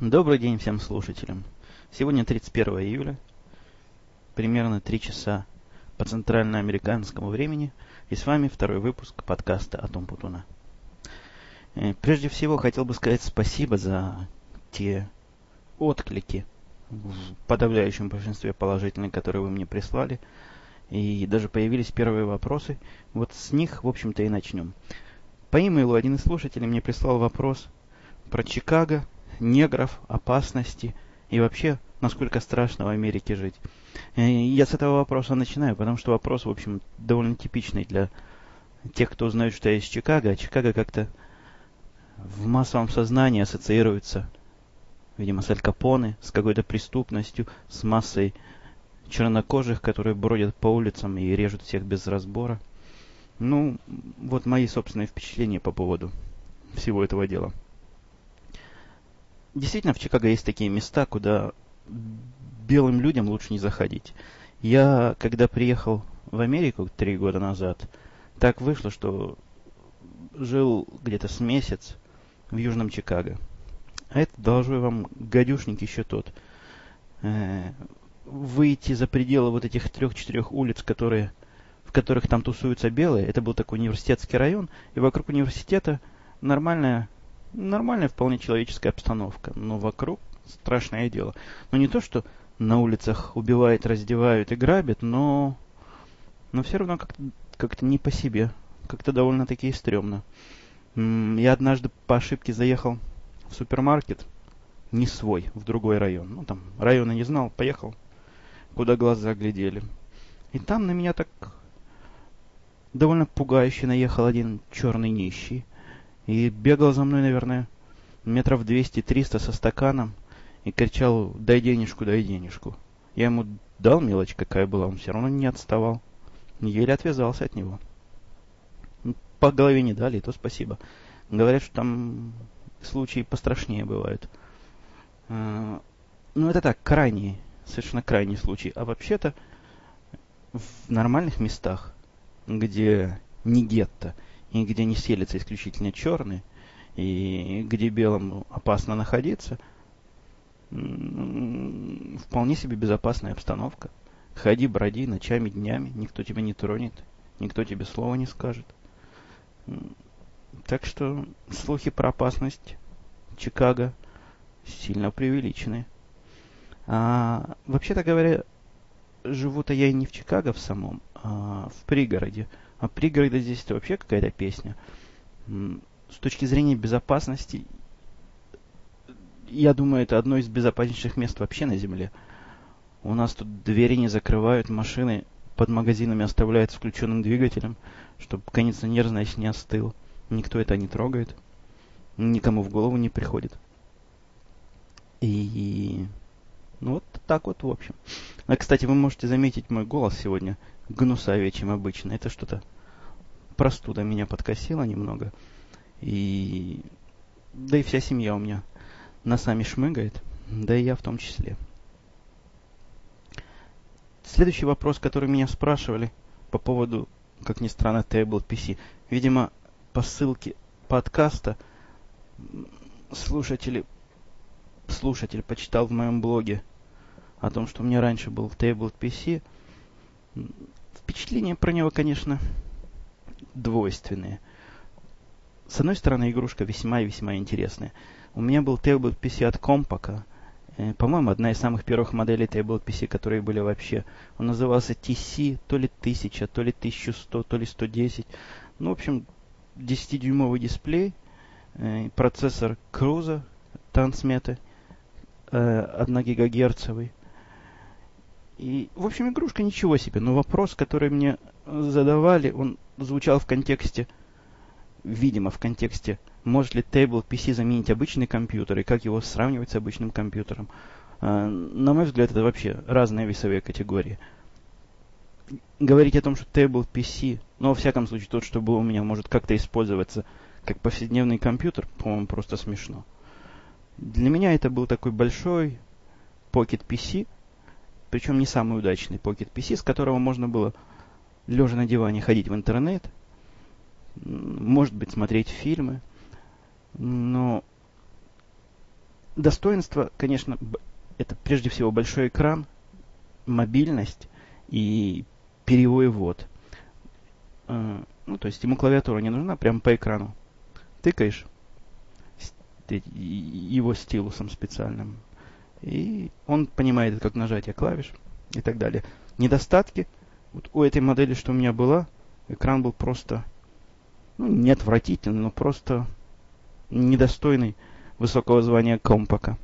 Добрый день всем слушателям. Сегодня 31 июля, примерно 3 часа по центральноамериканскому времени, и с вами второй выпуск подкаста «Атом Путуна». Э, прежде всего, хотел бы сказать спасибо за те отклики в подавляющем большинстве положительные, которые вы мне прислали. И даже появились первые вопросы. Вот с них, в общем-то, и начнем. По имейлу один из слушателей мне прислал вопрос про Чикаго, негров, опасности и вообще, насколько страшно в Америке жить. И я с этого вопроса начинаю, потому что вопрос, в общем, довольно типичный для тех, кто знает, что я из Чикаго. А Чикаго как-то в массовом сознании ассоциируется, видимо, с Аль Капоне, с какой-то преступностью, с массой чернокожих, которые бродят по улицам и режут всех без разбора. Ну, вот мои собственные впечатления по поводу всего этого дела. Действительно, в Чикаго есть такие места, куда белым людям лучше не заходить. Я, когда приехал в Америку три года назад, так вышло, что жил где-то с месяц в Южном Чикаго. А это, должу я вам, гадюшник еще тот. Э, выйти за пределы вот этих трех-четырех улиц, которые, в которых там тусуются белые, это был такой университетский район, и вокруг университета нормальная нормальная вполне человеческая обстановка, но вокруг страшное дело. Но не то, что на улицах убивают, раздевают и грабят, но, но все равно как-то как не по себе, как-то довольно-таки стрёмно. Я однажды по ошибке заехал в супермаркет, не свой, в другой район. Ну, там, района не знал, поехал, куда глаза глядели. И там на меня так довольно пугающе наехал один черный нищий. И бегал за мной, наверное, метров 200-300 со стаканом и кричал «дай денежку, дай денежку». Я ему дал мелочь, какая была, он все равно не отставал. Еле отвязался от него. По голове не дали, то спасибо. Говорят, что там случаи пострашнее бывают. А, ну, это так, крайний, совершенно крайний случай. А вообще-то в нормальных местах, где не гетто, и где не селятся исключительно черные, и где белому опасно находиться, вполне себе безопасная обстановка. Ходи, броди ночами, днями, никто тебя не тронет, никто тебе слова не скажет. Так что слухи про опасность Чикаго сильно преувеличены. А, вообще-то говоря, живу-то я и не в Чикаго в самом, а в пригороде. А пригороды здесь это вообще какая-то песня. С точки зрения безопасности, я думаю, это одно из безопаснейших мест вообще на Земле. У нас тут двери не закрывают, машины под магазинами оставляют с включенным двигателем, чтобы кондиционер, значит, не остыл. Никто это не трогает. Никому в голову не приходит. И... Ну, вот так вот, в общем. А, кстати, вы можете заметить мой голос сегодня гнусавее, чем обычно. Это что-то простуда меня подкосила немного. И да и вся семья у меня носами шмыгает, да и я в том числе. Следующий вопрос, который меня спрашивали по поводу, как ни странно, Table PC. Видимо, по ссылке подкаста слушатели, слушатель почитал в моем блоге о том, что у меня раньше был Table PC. Впечатления про него, конечно, двойственные. С одной стороны, игрушка весьма и весьма интересная. У меня был Tablet PC от Compaq. Э, по-моему, одна из самых первых моделей Tablet PC, которые были вообще. Он назывался TC, то ли 1000, то ли 1100, то ли 110. Ну, в общем, 10-дюймовый дисплей, э, процессор Transmeta, э, 1 гигагерцовый. И, в общем, игрушка ничего себе. Но вопрос, который мне задавали, он звучал в контексте, видимо, в контексте, может ли Table PC заменить обычный компьютер и как его сравнивать с обычным компьютером. А, на мой взгляд, это вообще разные весовые категории. Говорить о том, что Table PC, ну, во всяком случае, тот, что был у меня, может как-то использоваться как повседневный компьютер, по-моему, просто смешно. Для меня это был такой большой Pocket PC, причем не самый удачный Pocket PC, с которого можно было лежа на диване ходить в интернет, может быть, смотреть фильмы, но достоинство, конечно, это прежде всего большой экран, мобильность и перевод. Э, ну, то есть ему клавиатура не нужна, прямо по экрану. Тыкаешь его стилусом специальным. И он понимает, как нажатие клавиш и так далее. Недостатки. Вот у этой модели, что у меня была, экран был просто, ну, не отвратительный, но просто недостойный высокого звания компака.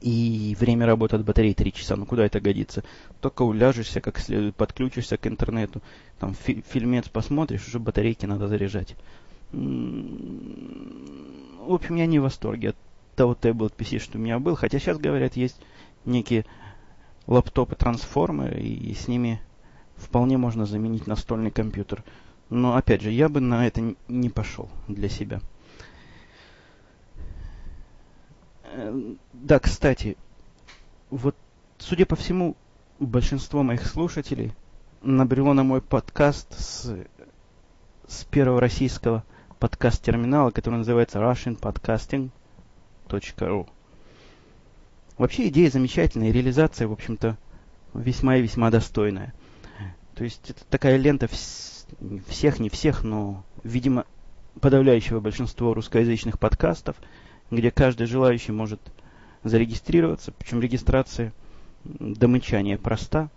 И время работы от батареи 3 часа. Ну куда это годится? Только уляжешься как следует, подключишься к интернету, там фи- фильмец посмотришь, уже батарейки надо заряжать. В общем, я не в восторге от того таблет PC, что у меня был. Хотя сейчас, говорят, есть некие лаптопы-трансформеры, и с ними вполне можно заменить настольный компьютер. Но, опять же, я бы на это не пошел для себя. Эм, да, кстати, вот, судя по всему, большинство моих слушателей набрело на мой подкаст с, с первого российского подкаст-терминала, который называется russianpodcasting.ru. Вообще идея замечательная, реализация, в общем-то, весьма и весьма достойная. То есть это такая лента всех, не всех, но, видимо, подавляющего большинства русскоязычных подкастов – где каждый желающий может зарегистрироваться, причем регистрация до мычания проста.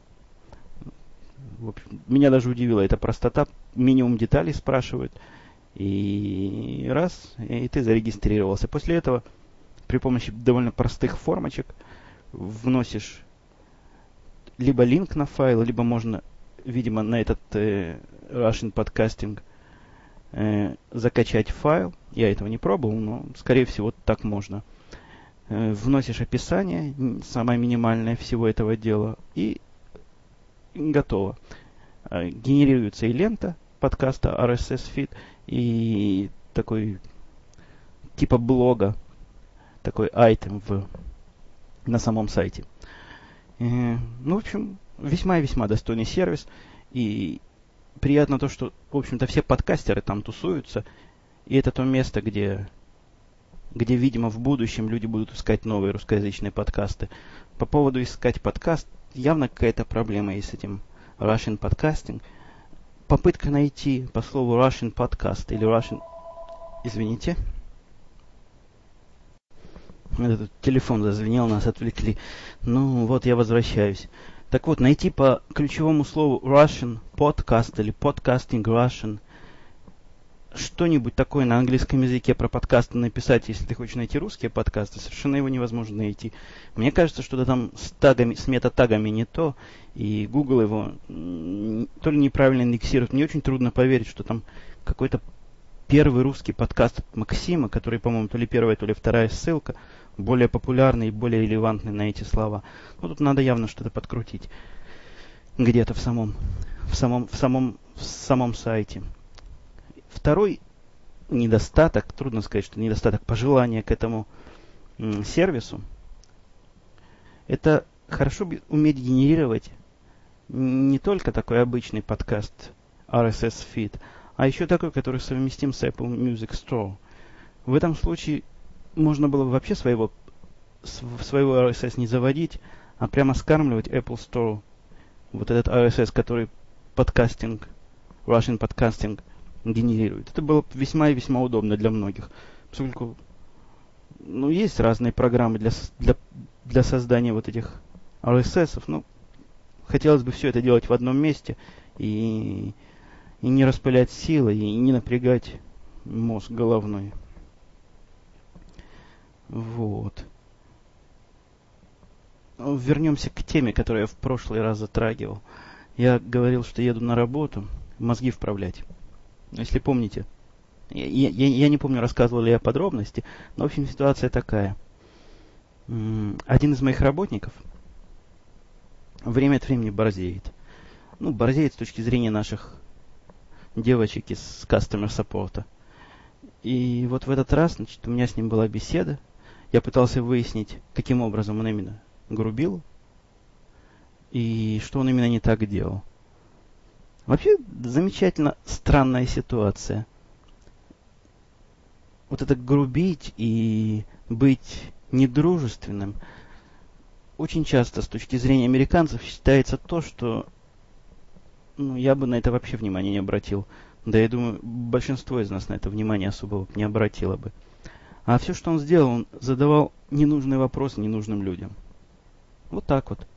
В общем, меня даже удивила эта простота. Минимум деталей спрашивают. И раз, и ты зарегистрировался. После этого при помощи довольно простых формочек вносишь либо линк на файл, либо можно, видимо, на этот э, Russian Podcasting э, закачать файл. Я этого не пробовал, но, скорее всего, так можно. Э, вносишь описание, самое минимальное всего этого дела, и готово. Э, генерируется и лента подкаста RSS feed, и такой типа блога, такой айтем в, на самом сайте. Э, ну, в общем, весьма и весьма достойный сервис. И приятно то, что, в общем-то, все подкастеры там тусуются. И это то место, где, где, видимо, в будущем люди будут искать новые русскоязычные подкасты. По поводу искать подкаст, явно какая-то проблема есть с этим Russian Podcasting. Попытка найти по слову Russian Podcast или Russian... Извините. Этот телефон зазвенел, нас отвлекли. Ну, вот я возвращаюсь. Так вот, найти по ключевому слову Russian podcast или podcasting Russian что-нибудь такое на английском языке про подкасты написать, если ты хочешь найти русские подкасты, совершенно его невозможно найти. Мне кажется, что-то там с тагами, с метатагами не то, и Google его то ли неправильно индексирует. Мне очень трудно поверить, что там какой-то первый русский подкаст Максима, который, по-моему, то ли первая, то ли вторая ссылка – более популярный и более релевантный на эти слова. Ну, тут надо явно что-то подкрутить где-то в самом, в самом, в самом, в самом сайте. Второй недостаток, трудно сказать, что недостаток пожелания к этому сервису, это хорошо уметь генерировать не только такой обычный подкаст RSS feed, а еще такой, который совместим с Apple Music Store. В этом случае можно было бы вообще своего, своего RSS не заводить, а прямо скармливать Apple Store вот этот RSS, который подкастинг, Russian подкастинг генерирует. Это было весьма и весьма удобно для многих, поскольку ну, есть разные программы для, для, для создания вот этих RSS, но хотелось бы все это делать в одном месте и, и не распылять силы, и не напрягать мозг головной. Вот. Вернемся к теме, которую я в прошлый раз затрагивал. Я говорил, что еду на работу мозги вправлять. Если помните, я, я, я не помню, рассказывал ли я подробности, но, в общем, ситуация такая. Один из моих работников время от времени борзеет. Ну, борзеет с точки зрения наших девочек из customer support. И вот в этот раз, значит, у меня с ним была беседа, я пытался выяснить, каким образом он именно грубил и что он именно не так делал. Вообще, замечательно странная ситуация. Вот это грубить и быть недружественным, очень часто с точки зрения американцев считается то, что ну, я бы на это вообще внимания не обратил. Да, я думаю, большинство из нас на это внимание особо не обратило бы. А все, что он сделал, он задавал ненужные вопросы ненужным людям. Вот так вот.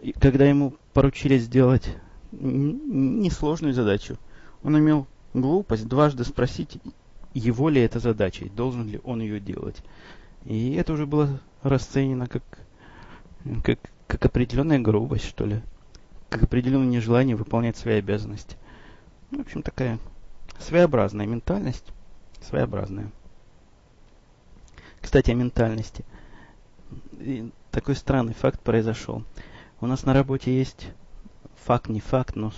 И когда ему поручили сделать несложную задачу, он имел глупость дважды спросить, его ли это задача, и должен ли он ее делать. И это уже было расценено как, как, как определенная грубость, что ли. Как определенное нежелание выполнять свои обязанности. В общем, такая своеобразная ментальность. Своеобразная. Кстати, о ментальности. Такой странный факт произошел. У нас на работе есть факт, не факт, но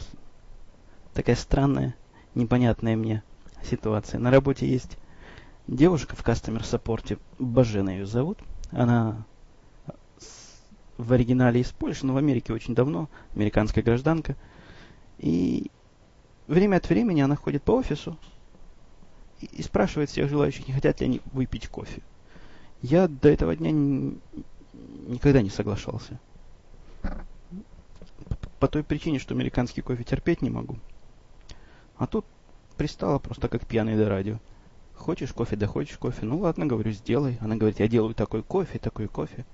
такая странная, непонятная мне ситуация. На работе есть девушка в кастомер саппорте, Бажена ее зовут. Она в оригинале из Польши, но в Америке очень давно, американская гражданка. И время от времени она ходит по офису и, и спрашивает всех желающих, не хотят ли они выпить кофе. Я до этого дня никогда не соглашался. По той причине, что американский кофе терпеть не могу. А тут пристала просто как пьяный до радио. Хочешь кофе, да хочешь кофе. Ну ладно, говорю, сделай. Она говорит, я делаю такой кофе, такой кофе.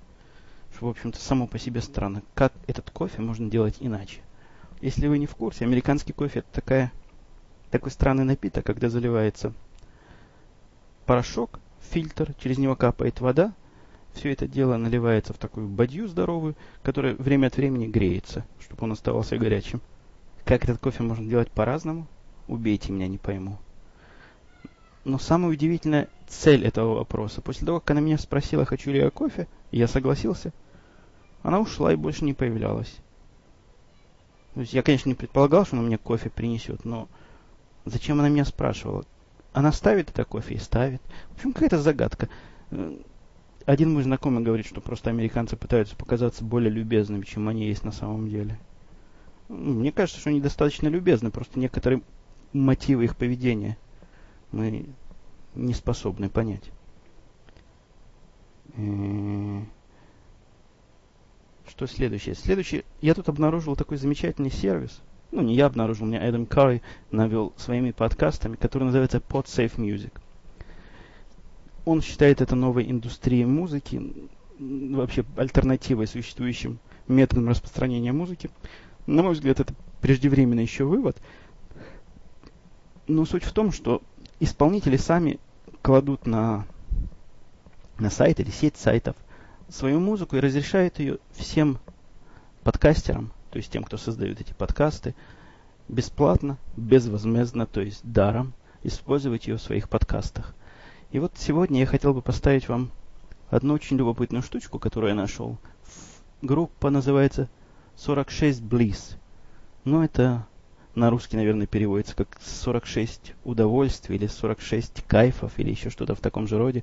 Что, в общем-то, само по себе странно. Как этот кофе можно делать иначе? Если вы не в курсе, американский кофе это такая, такой странный напиток, когда заливается порошок, фильтр, через него капает вода, все это дело наливается в такую бадью здоровую, которая время от времени греется, чтобы он оставался горячим. Как этот кофе можно делать по-разному? Убейте меня, не пойму. Но самая удивительная цель этого вопроса. После того, как она меня спросила, хочу ли я кофе, я согласился, она ушла и больше не появлялась. То есть я, конечно, не предполагал, что она мне кофе принесет, но зачем она меня спрашивала? Она ставит это кофе и ставит. В общем, какая-то загадка. Один мой знакомый говорит, что просто американцы пытаются показаться более любезными, чем они есть на самом деле. Мне кажется, что они достаточно любезны, просто некоторые мотивы их поведения мы не способны понять. Э, что следующее? Следующее, я тут обнаружил такой замечательный сервис. Ну, не я обнаружил, меня Эдам Карри навел своими подкастами, который называется PodSafe Music. Он считает это новой индустрией музыки, вообще альтернативой существующим методам распространения музыки. На мой взгляд, это преждевременный еще вывод. Но суть в том, что исполнители сами кладут на, на сайт или сеть сайтов свою музыку и разрешают ее всем подкастерам, то есть тем, кто создает эти подкасты, бесплатно, безвозмездно, то есть даром, использовать ее в своих подкастах. И вот сегодня я хотел бы поставить вам одну очень любопытную штучку, которую я нашел. Группа называется 46 Bliss. Ну, это на русский, наверное, переводится как 46 удовольствий или 46 кайфов или еще что-то в таком же роде.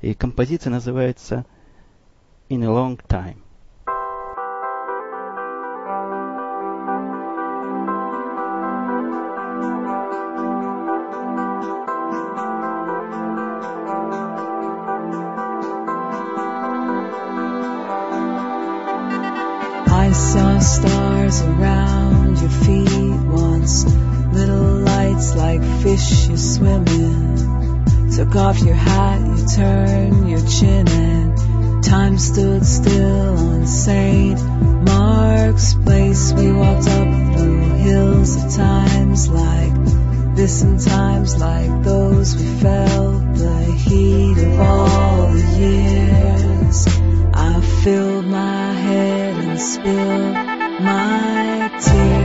И композиция называется In a Long Time. I saw stars around your feet once, little lights like fish you swim in. Took off your hat, you turned your chin and time stood still on St. Mark's Place. We walked up through hills of times like this and times like those. We felt the heat of all the years. I filled my spill my tears.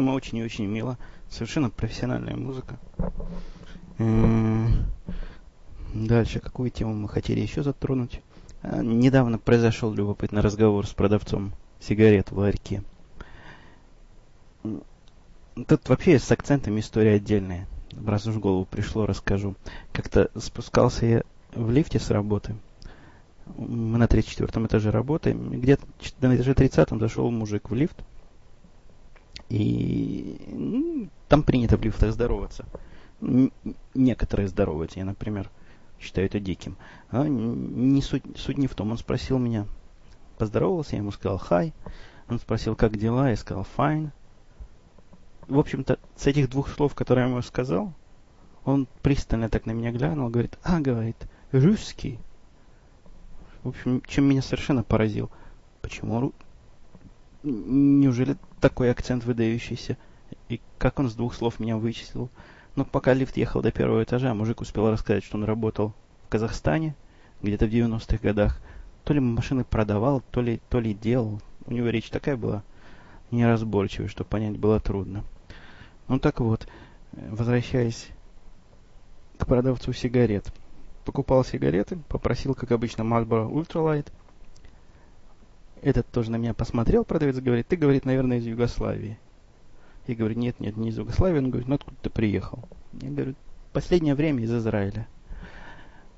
По-моему, очень и очень мило. Совершенно профессиональная музыка. М, Дальше, какую тему мы хотели еще затронуть? А, Недавно произошел любопытный разговор с продавцом сигарет в ларьке. Тут вообще с акцентами история отдельная. Раз уж в голову пришло, расскажу. Как-то спускался я в лифте с работы. Мы на 34 этаже работаем. Где-то на этаже 30 зашел мужик в лифт. И ну, там принято в лифтах здороваться. Некоторые здороваются. Я, например, считаю это диким. А не суть, суть не в том. Он спросил меня, поздоровался, я ему сказал «хай». Он спросил, как дела, я сказал «fine». В общем-то, с этих двух слов, которые я ему сказал, он пристально так на меня глянул, говорит, а, говорит, русский. В общем, чем меня совершенно поразил. Почему Неужели такой акцент выдающийся? И как он с двух слов меня вычислил? Но пока лифт ехал до первого этажа, мужик успел рассказать, что он работал в Казахстане где-то в 90-х годах. То ли машины продавал, то ли, то ли делал. У него речь такая была неразборчивая, что понять было трудно. Ну так вот, возвращаясь к продавцу сигарет. Покупал сигареты, попросил, как обычно, Marlboro Ultralight. Этот тоже на меня посмотрел, продавец говорит, ты, говорит, наверное, из Югославии. Я говорю, нет, нет, не из Югославии. Он говорит, ну откуда ты приехал? Я говорю, последнее время из Израиля.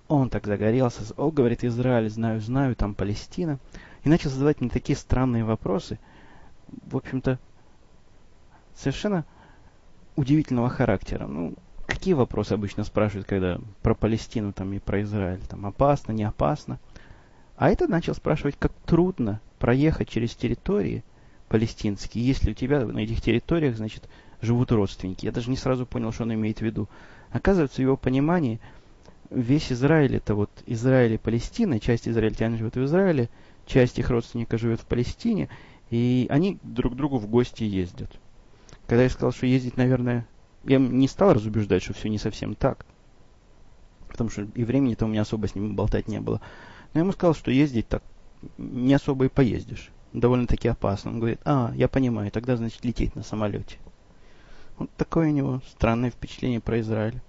Он так загорелся. О, говорит, Израиль, знаю, знаю, там Палестина. И начал задавать мне такие странные вопросы. В общем-то, совершенно удивительного характера. Ну, какие вопросы обычно спрашивают, когда про Палестину там и про Израиль? Там опасно, не опасно? А этот начал спрашивать, как трудно проехать через территории палестинские, если у тебя на этих территориях, значит, живут родственники. Я даже не сразу понял, что он имеет в виду. Оказывается, в его понимании весь Израиль это вот Израиль и Палестина, часть израильтян живет в Израиле, часть их родственников живет в Палестине, и они друг к другу в гости ездят. Когда я сказал, что ездить, наверное, я не стал разубеждать, что все не совсем так. Потому что и времени-то у меня особо с ним болтать не было. Но я ему сказал, что ездить так не особо и поездишь. Довольно-таки опасно. Он говорит, а, я понимаю, тогда, значит, лететь на самолете. Вот такое у него странное впечатление про Израиль.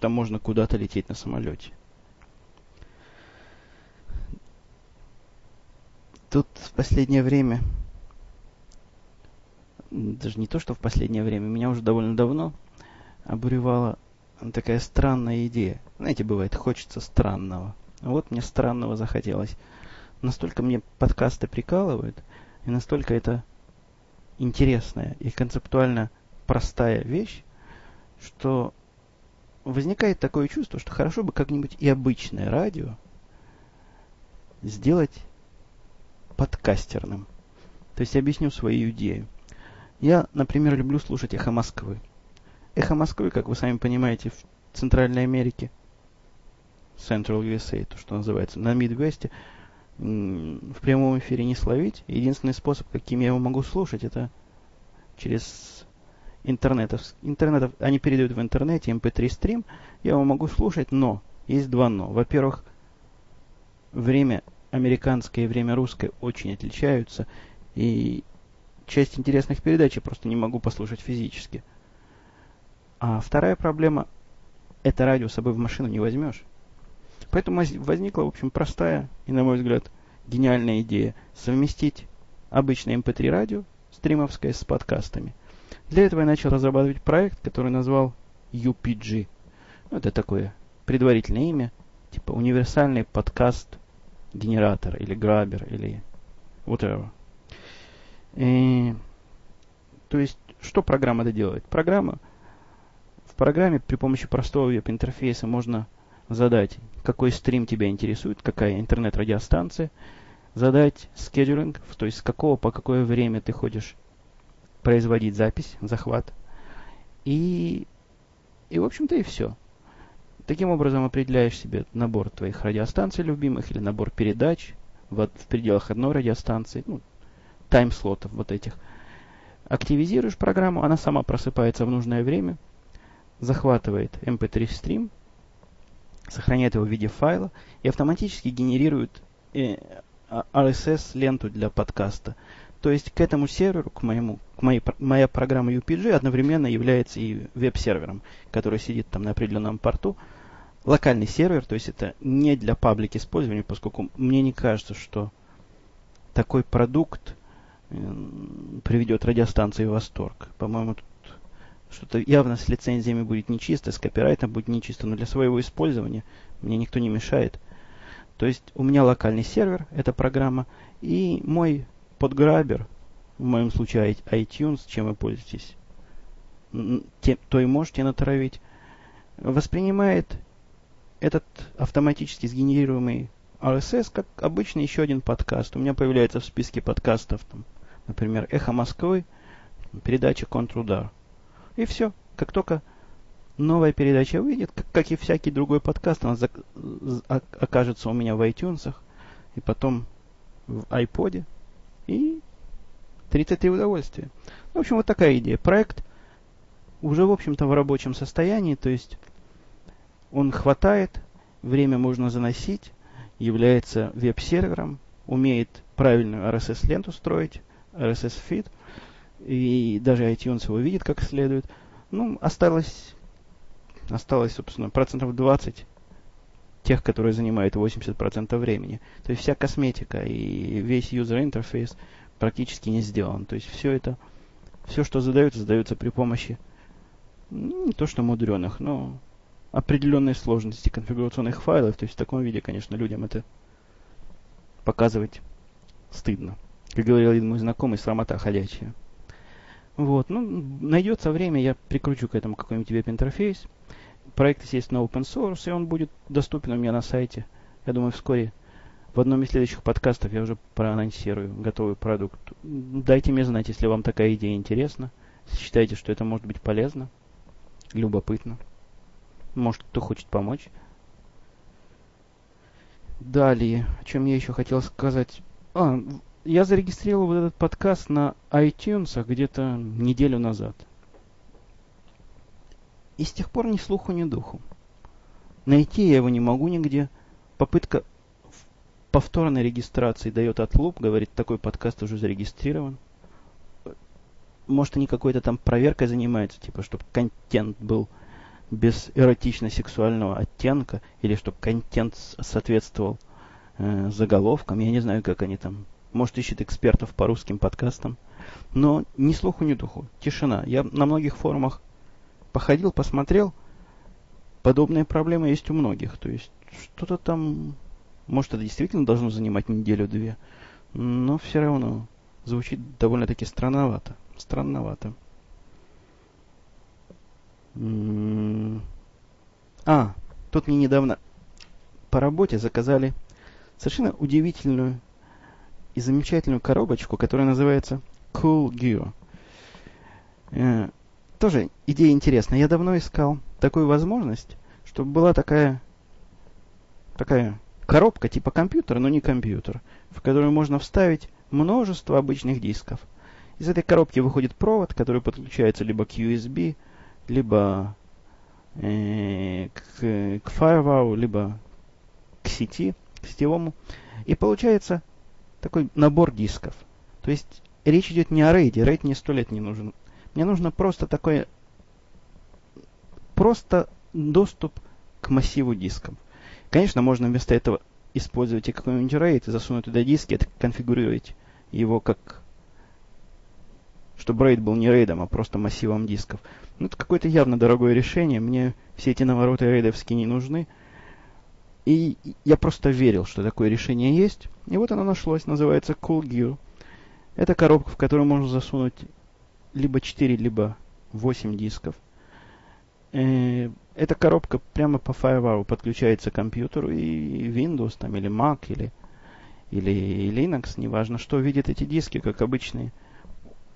Там можно куда-то лететь на самолете. Тут в последнее время, даже не то, что в последнее время, меня уже довольно давно обуревала такая странная идея. Знаете, бывает, хочется странного. Вот мне странного захотелось. Настолько мне подкасты прикалывают, и настолько это интересная и концептуально простая вещь, что возникает такое чувство, что хорошо бы как-нибудь и обычное радио сделать подкастерным. То есть объясню свою идею. Я, например, люблю слушать «Эхо Москвы». «Эхо Москвы», как вы сами понимаете, в Центральной Америке, Central USA, то, что называется, на Мидвесте, в прямом эфире не словить. Единственный способ, каким я его могу слушать, это через интернетов. интернетов они передают в интернете MP3 стрим, я его могу слушать, но есть два но. Во-первых, время американское и время русское очень отличаются, и часть интересных передач я просто не могу послушать физически. А вторая проблема – это радио с собой в машину не возьмешь. Поэтому возникла, в общем, простая и, на мой взгляд, гениальная идея совместить обычное MP3 радио, стримовское, с подкастами. Для этого я начал разрабатывать проект, который назвал UPG. Ну, это такое предварительное имя, типа универсальный подкаст генератор или грабер или whatever. И, то есть, что программа это делает? Программа, в программе при помощи простого веб-интерфейса можно задать, какой стрим тебя интересует, какая интернет-радиостанция, задать скедулинг, то есть с какого по какое время ты хочешь производить запись, захват. И, и в общем-то, и все. Таким образом определяешь себе набор твоих радиостанций любимых или набор передач в, в пределах одной радиостанции, ну, тайм-слотов вот этих. Активизируешь программу, она сама просыпается в нужное время, захватывает MP3 стрим, сохраняет его в виде файла и автоматически генерирует э, RSS-ленту для подкаста. То есть к этому серверу, к моему, к моей, моя программа UPG одновременно является и веб-сервером, который сидит там на определенном порту. Локальный сервер, то есть это не для паблик использования, поскольку мне не кажется, что такой продукт э, приведет радиостанции в восторг. По-моему, что-то явно с лицензиями будет нечисто, с копирайтом будет нечисто, но для своего использования мне никто не мешает. То есть у меня локальный сервер, эта программа, и мой подграбер, в моем случае iTunes, чем вы пользуетесь, то и можете натравить, воспринимает этот автоматически сгенерируемый RSS как обычный еще один подкаст. У меня появляется в списке подкастов, там, например, «Эхо Москвы», передача «Контрудар». И все. Как только новая передача выйдет, как, и всякий другой подкаст, она за, окажется у меня в iTunes, и потом в iPod, и 33 удовольствия. В общем, вот такая идея. Проект уже, в общем-то, в рабочем состоянии, то есть он хватает, время можно заносить, является веб-сервером, умеет правильную RSS-ленту строить, RSS-фид, и даже iTunes его видит как следует. Ну, осталось, осталось, собственно, процентов 20 тех, которые занимают 80% времени. То есть вся косметика и весь user интерфейс практически не сделан. То есть все это, все, что задается, задается при помощи ну, не то что мудреных, но определенной сложности конфигурационных файлов. То есть в таком виде, конечно, людям это показывать стыдно. Как говорил один мой знакомый, срамота ходячая. Вот, ну, найдется время, я прикручу к этому какой-нибудь веб-интерфейс. Проект, естественно, open source, и он будет доступен у меня на сайте. Я думаю, вскоре в одном из следующих подкастов я уже проанонсирую готовый продукт. Дайте мне знать, если вам такая идея интересна. Считаете, что это может быть полезно, любопытно. Может, кто хочет помочь. Далее, о чем я еще хотел сказать. А, я зарегистрировал вот этот подкаст на iTunes где-то неделю назад. И с тех пор ни слуху, ни духу. Найти я его не могу нигде. Попытка повторной регистрации дает отлуп, говорит, такой подкаст уже зарегистрирован. Может, они какой-то там проверкой занимаются, типа, чтобы контент был без эротично-сексуального оттенка, или чтобы контент соответствовал э, заголовкам. Я не знаю, как они там. Может, ищет экспертов по русским подкастам. Но ни слуху, ни духу. Тишина. Я на многих форумах походил, посмотрел. Подобные проблемы есть у многих. То есть что-то там может, это действительно должно занимать неделю-две, но все равно звучит довольно-таки странновато. Странновато. А, тут мне недавно по работе заказали совершенно удивительную и замечательную коробочку, которая называется Cool Gear. Э, тоже идея интересная. Я давно искал такую возможность, чтобы была такая такая Коробка типа компьютера, но не компьютер, в которую можно вставить множество обычных дисков. Из этой коробки выходит провод, который подключается либо к USB, либо э, к, к Firewall, либо к сети, к сетевому. И получается такой набор дисков. То есть речь идет не о рейде, рейд мне сто лет не нужен. Мне нужно просто такое, просто доступ к массиву дисков. Конечно, можно вместо этого использовать и какой-нибудь RAID, засунуть туда диски, это конфигурировать его как... Чтобы RAID был не рейдом, а просто массивом дисков. Ну, это какое-то явно дорогое решение. Мне все эти навороты рейдовские не нужны. И я просто верил, что такое решение есть. И вот оно нашлось, называется Cool Gear. Это коробка, в которую можно засунуть либо 4, либо 8 дисков. Э, эта коробка прямо по Firewall подключается к компьютеру и Windows там или Mac или, или Linux, неважно что, видит эти диски как обычные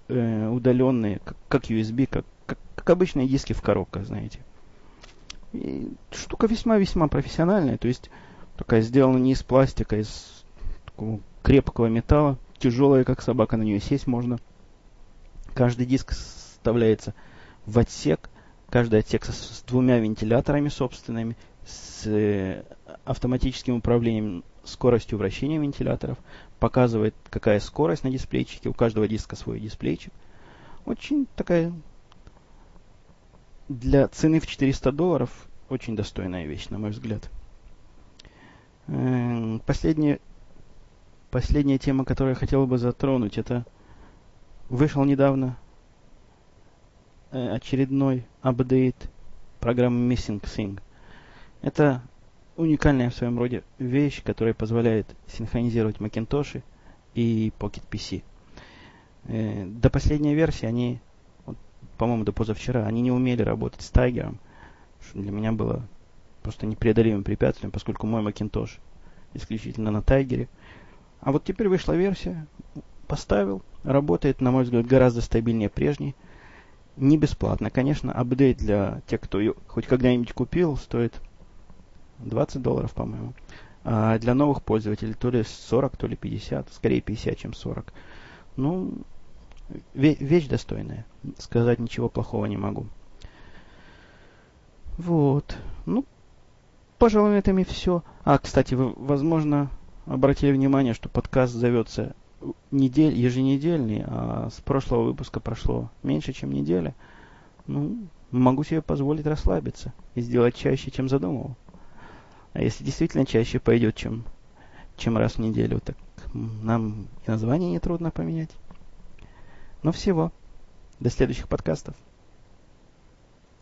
э, удаленные, как, как USB, как, как, как обычные диски в коробках, знаете. И штука весьма-весьма профессиональная, то есть такая сделана не из пластика, а из такого крепкого металла, тяжелая, как собака, на нее сесть можно. Каждый диск вставляется в отсек – Каждый отсек с, с двумя вентиляторами собственными, с э, автоматическим управлением скоростью вращения вентиляторов, показывает, какая скорость на дисплейчике, у каждого диска свой дисплейчик. Очень такая для цены в 400 долларов очень достойная вещь, на мой взгляд. Эм, последняя, последняя тема, которую я хотел бы затронуть, это вышел недавно Э, очередной апдейт программы Missing Thing. Это уникальная в своем роде вещь, которая позволяет синхронизировать Macintosh и Pocket PC. Э, до последней версии они, по-моему, до позавчера, они не умели работать с Tiger, что для меня было просто непреодолимым препятствием, поскольку мой Macintosh исключительно на Tiger. А вот теперь вышла версия, поставил, работает, на мой взгляд, гораздо стабильнее прежней – не бесплатно. Конечно, апдейт для тех, кто ее хоть когда-нибудь купил, стоит 20 долларов, по-моему. А для новых пользователей то ли 40, то ли 50. Скорее 50, чем 40. Ну, вещь достойная. Сказать ничего плохого не могу. Вот. Ну, пожалуй, на этом и все. А, кстати, вы, возможно, обратили внимание, что подкаст зовется недель, еженедельный, а с прошлого выпуска прошло меньше, чем неделя, ну, могу себе позволить расслабиться и сделать чаще, чем задумывал. А если действительно чаще пойдет, чем, чем раз в неделю, так нам и название нетрудно поменять. Ну всего. До следующих подкастов.